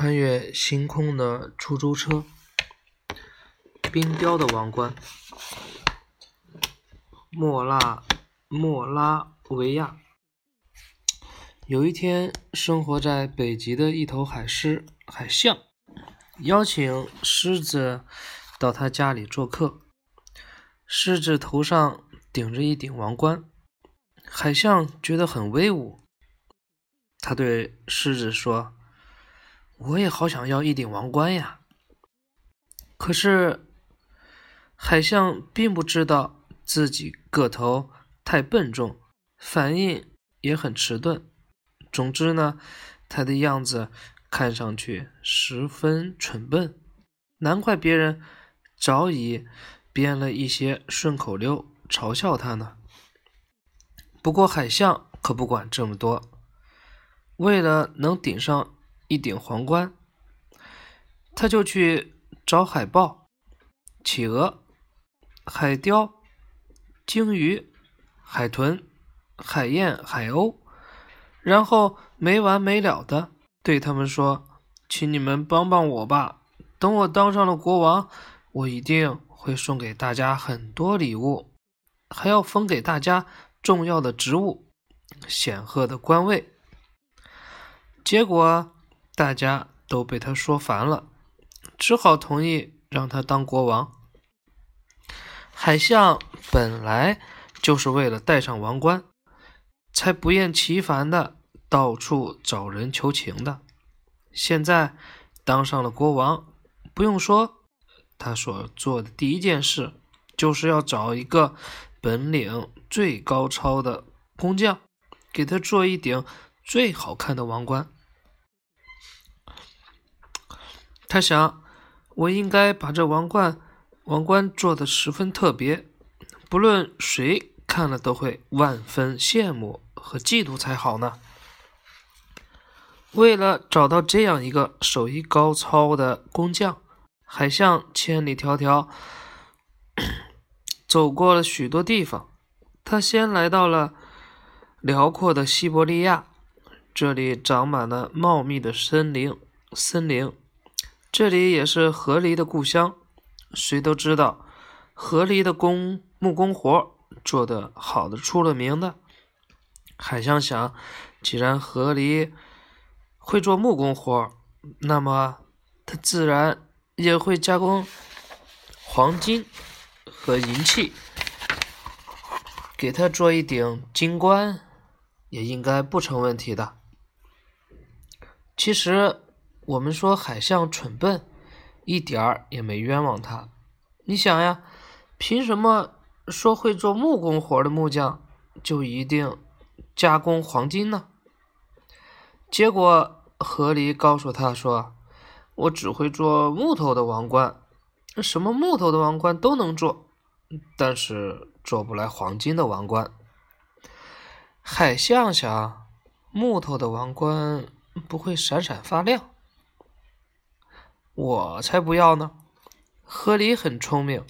穿越星空的出租车，冰雕的王冠，莫拉莫拉维亚。有一天，生活在北极的一头海狮海象，邀请狮子到他家里做客。狮子头上顶着一顶王冠，海象觉得很威武。他对狮子说。我也好想要一顶王冠呀！可是海象并不知道自己个头太笨重，反应也很迟钝。总之呢，他的样子看上去十分蠢笨，难怪别人早已编了一些顺口溜嘲笑他呢。不过海象可不管这么多，为了能顶上。一顶皇冠，他就去找海豹、企鹅、海雕、鲸鱼、海豚、海燕、海鸥，然后没完没了的对他们说：“请你们帮帮我吧！等我当上了国王，我一定会送给大家很多礼物，还要封给大家重要的职务、显赫的官位。”结果。大家都被他说烦了，只好同意让他当国王。海象本来就是为了戴上王冠，才不厌其烦的到处找人求情的。现在当上了国王，不用说，他所做的第一件事就是要找一个本领最高超的工匠，给他做一顶最好看的王冠。他想，我应该把这王冠、王冠做的十分特别，不论谁看了都会万分羡慕和嫉妒才好呢。为了找到这样一个手艺高超的工匠，海象千里迢迢 走过了许多地方。他先来到了辽阔的西伯利亚，这里长满了茂密的森林，森林。这里也是河狸的故乡，谁都知道，河狸的工木工活做得好的出了名的。海象想，既然河狸会做木工活，那么他自然也会加工黄金和银器，给他做一顶金冠，也应该不成问题的。其实。我们说海象蠢笨，一点儿也没冤枉他。你想呀，凭什么说会做木工活的木匠就一定加工黄金呢？结果河狸告诉他说：“我只会做木头的王冠，什么木头的王冠都能做，但是做不来黄金的王冠。”海象想，木头的王冠不会闪闪发亮。我才不要呢！河狸很聪明，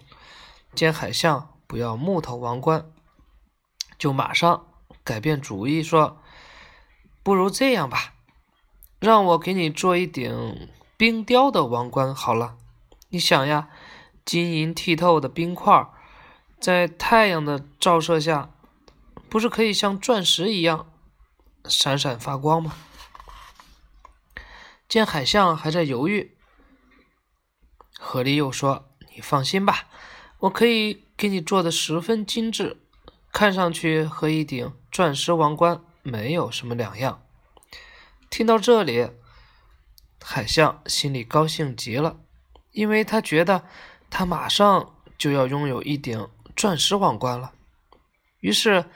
见海象不要木头王冠，就马上改变主意说：“不如这样吧，让我给你做一顶冰雕的王冠好了。你想呀，晶莹剔透的冰块，在太阳的照射下，不是可以像钻石一样闪闪发光吗？”见海象还在犹豫。河狸又说：“你放心吧，我可以给你做的十分精致，看上去和一顶钻石王冠没有什么两样。”听到这里，海象心里高兴极了，因为他觉得他马上就要拥有一顶钻石王冠了。于是，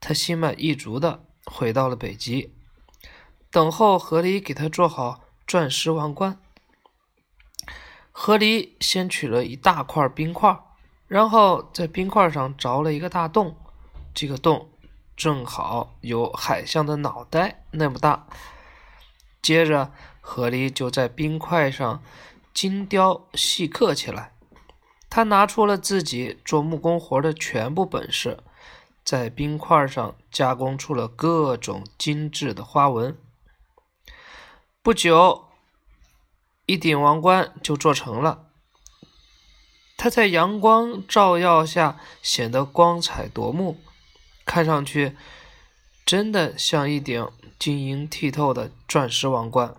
他心满意足的回到了北极，等候河狸给他做好钻石王冠。河狸先取了一大块冰块，然后在冰块上凿了一个大洞，这个洞正好有海象的脑袋那么大。接着，河狸就在冰块上精雕细刻起来。他拿出了自己做木工活的全部本事，在冰块上加工出了各种精致的花纹。不久，一顶王冠就做成了。它在阳光照耀下显得光彩夺目，看上去真的像一顶晶莹剔透的钻石王冠。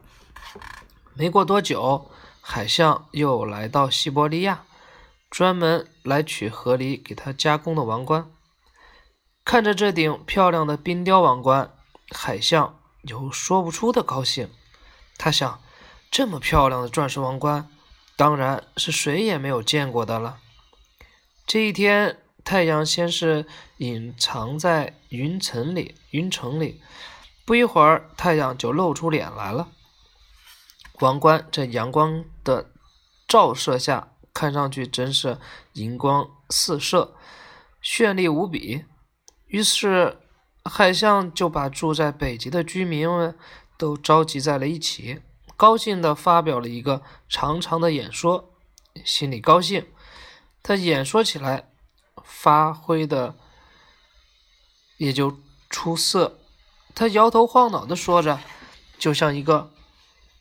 没过多久，海象又来到西伯利亚，专门来取河狸给他加工的王冠。看着这顶漂亮的冰雕王冠，海象有说不出的高兴。他想，这么漂亮的钻石王冠。当然是谁也没有见过的了。这一天，太阳先是隐藏在云层里，云层里，不一会儿，太阳就露出脸来了。王冠在阳光的照射下，看上去真是银光四射，绚丽无比。于是，海象就把住在北极的居民们都召集在了一起。高兴地发表了一个长长的演说，心里高兴，他演说起来发挥的也就出色。他摇头晃脑地说着，就像一个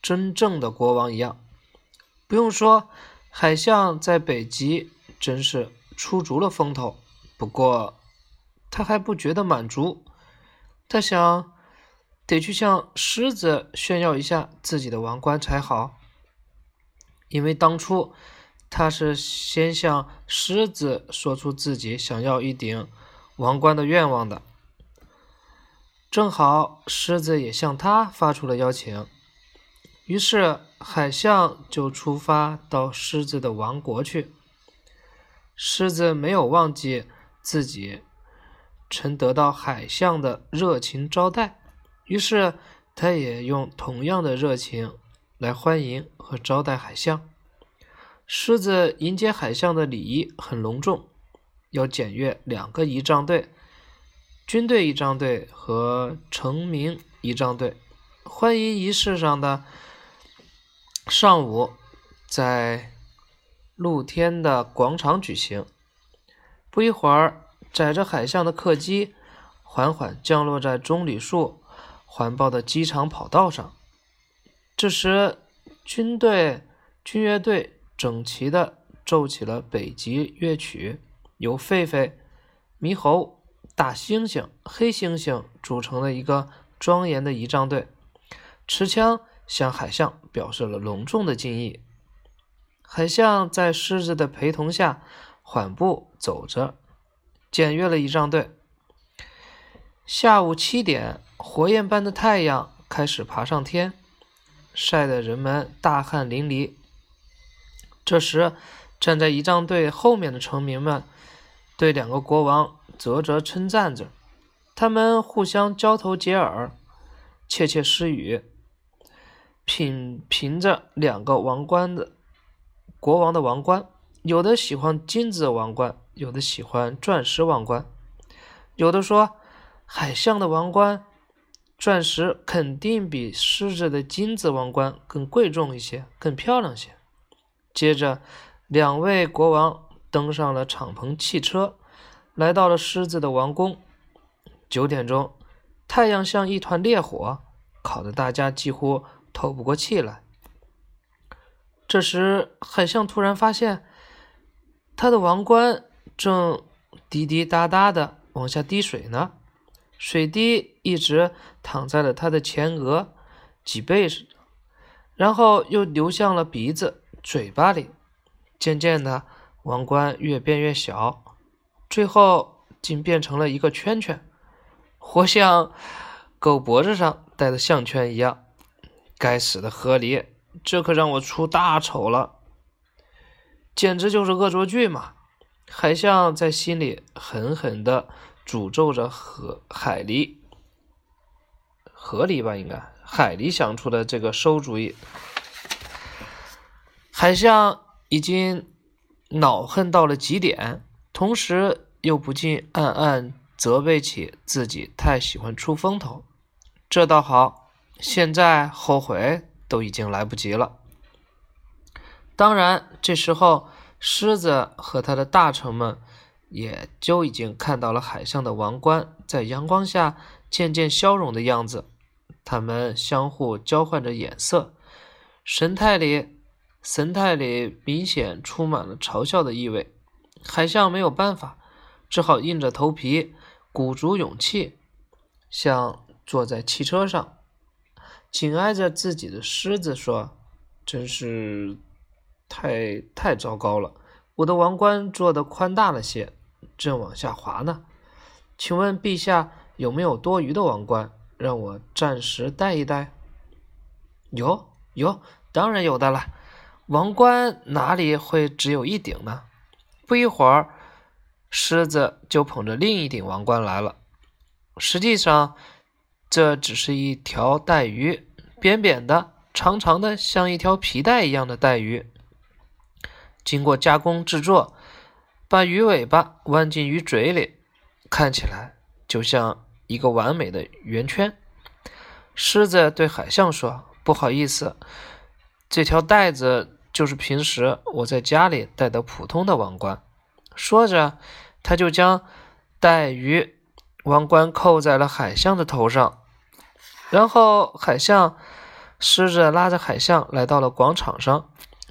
真正的国王一样。不用说，海象在北极真是出足了风头。不过，他还不觉得满足，他想。得去向狮子炫耀一下自己的王冠才好，因为当初他是先向狮子说出自己想要一顶王冠的愿望的。正好狮子也向他发出了邀请，于是海象就出发到狮子的王国去。狮子没有忘记自己曾得到海象的热情招待。于是，他也用同样的热情来欢迎和招待海象。狮子迎接海象的礼仪很隆重，要检阅两个仪仗队：军队仪仗队和成名仪仗队。欢迎仪式上的上午，在露天的广场举行。不一会儿，载着海象的客机缓缓降落在棕榈树。环抱的机场跑道上，这时，军队军乐队整齐地奏起了北极乐曲，由狒狒、猕猴、大猩猩、黑猩猩组成了一个庄严的仪仗队，持枪向海象表示了隆重的敬意。海象在狮子的陪同下缓步走着，检阅了仪仗队。下午七点。火焰般的太阳开始爬上天，晒得人们大汗淋漓。这时，站在仪仗队后面的臣民们对两个国王啧啧称赞着，他们互相交头接耳，窃窃私语，品评着两个王冠的国王的王冠。有的喜欢金子王冠，有的喜欢钻石王冠，有的说海象的王冠。钻石肯定比狮子的金子王冠更贵重一些，更漂亮些。接着，两位国王登上了敞篷汽车，来到了狮子的王宫。九点钟，太阳像一团烈火，烤得大家几乎透不过气来。这时，海象突然发现，他的王冠正滴滴答答的往下滴水呢。水滴一直淌在了他的前额、脊背上，然后又流向了鼻子、嘴巴里。渐渐的，王冠越变越小，最后竟变成了一个圈圈，活像狗脖子上戴的项圈一样。该死的河狸，这可让我出大丑了，简直就是恶作剧嘛！海象在心里狠狠的。诅咒着河海狸，河狸吧，应该海狸想出的这个馊主意。海象已经恼恨到了极点，同时又不禁暗暗责备起自己太喜欢出风头。这倒好，现在后悔都已经来不及了。当然，这时候狮子和他的大臣们。也就已经看到了海象的王冠在阳光下渐渐消融的样子，他们相互交换着眼色，神态里神态里明显充满了嘲笑的意味。海象没有办法，只好硬着头皮，鼓足勇气，像坐在汽车上，紧挨着自己的狮子说：“真是太太糟糕了！我的王冠做的宽大了些，正往下滑呢。请问陛下有没有多余的王冠，让我暂时戴一戴？”“有，有，当然有的了。王冠哪里会只有一顶呢？”不一会儿，狮子就捧着另一顶王冠来了。实际上，这只是一条带鱼，扁扁的、长长的，像一条皮带一样的带鱼。经过加工制作，把鱼尾巴弯进鱼嘴里，看起来就像一个完美的圆圈。狮子对海象说：“不好意思，这条带子。”就是平时我在家里戴的普通的王冠。说着，他就将带鱼王冠扣在了海象的头上。然后，海象狮子拉着海象来到了广场上，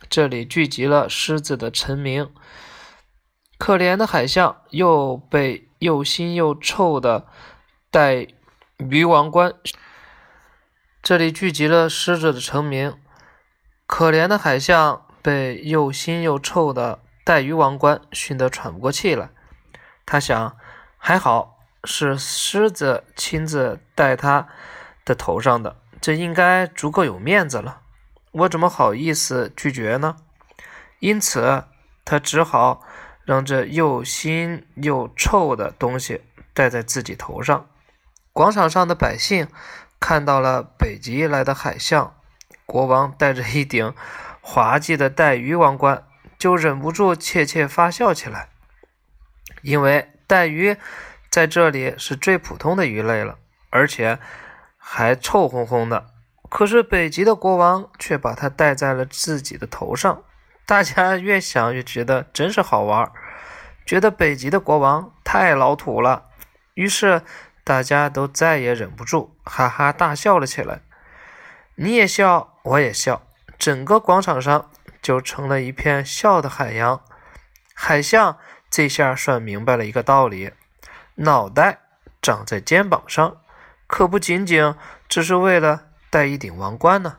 这里聚集了狮子的臣民。可怜的海象又被又腥又臭的带鱼王冠。这里聚集了狮子的成名。可怜的海象被又腥又臭的带鱼王冠熏得喘不过气来。他想，还好是狮子亲自戴他的头上的，这应该足够有面子了。我怎么好意思拒绝呢？因此，他只好让这又腥又臭的东西戴在自己头上。广场上的百姓看到了北极来的海象。国王戴着一顶滑稽的带鱼王冠，就忍不住窃窃发笑起来，因为带鱼在这里是最普通的鱼类了，而且还臭烘烘的。可是北极的国王却把它戴在了自己的头上，大家越想越觉得真是好玩，觉得北极的国王太老土了，于是大家都再也忍不住，哈哈大笑了起来。你也笑，我也笑，整个广场上就成了一片笑的海洋。海象这下算明白了一个道理：脑袋长在肩膀上，可不仅仅只是为了戴一顶王冠呢。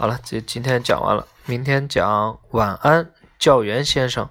好了，这今天讲完了，明天讲晚安，教员先生。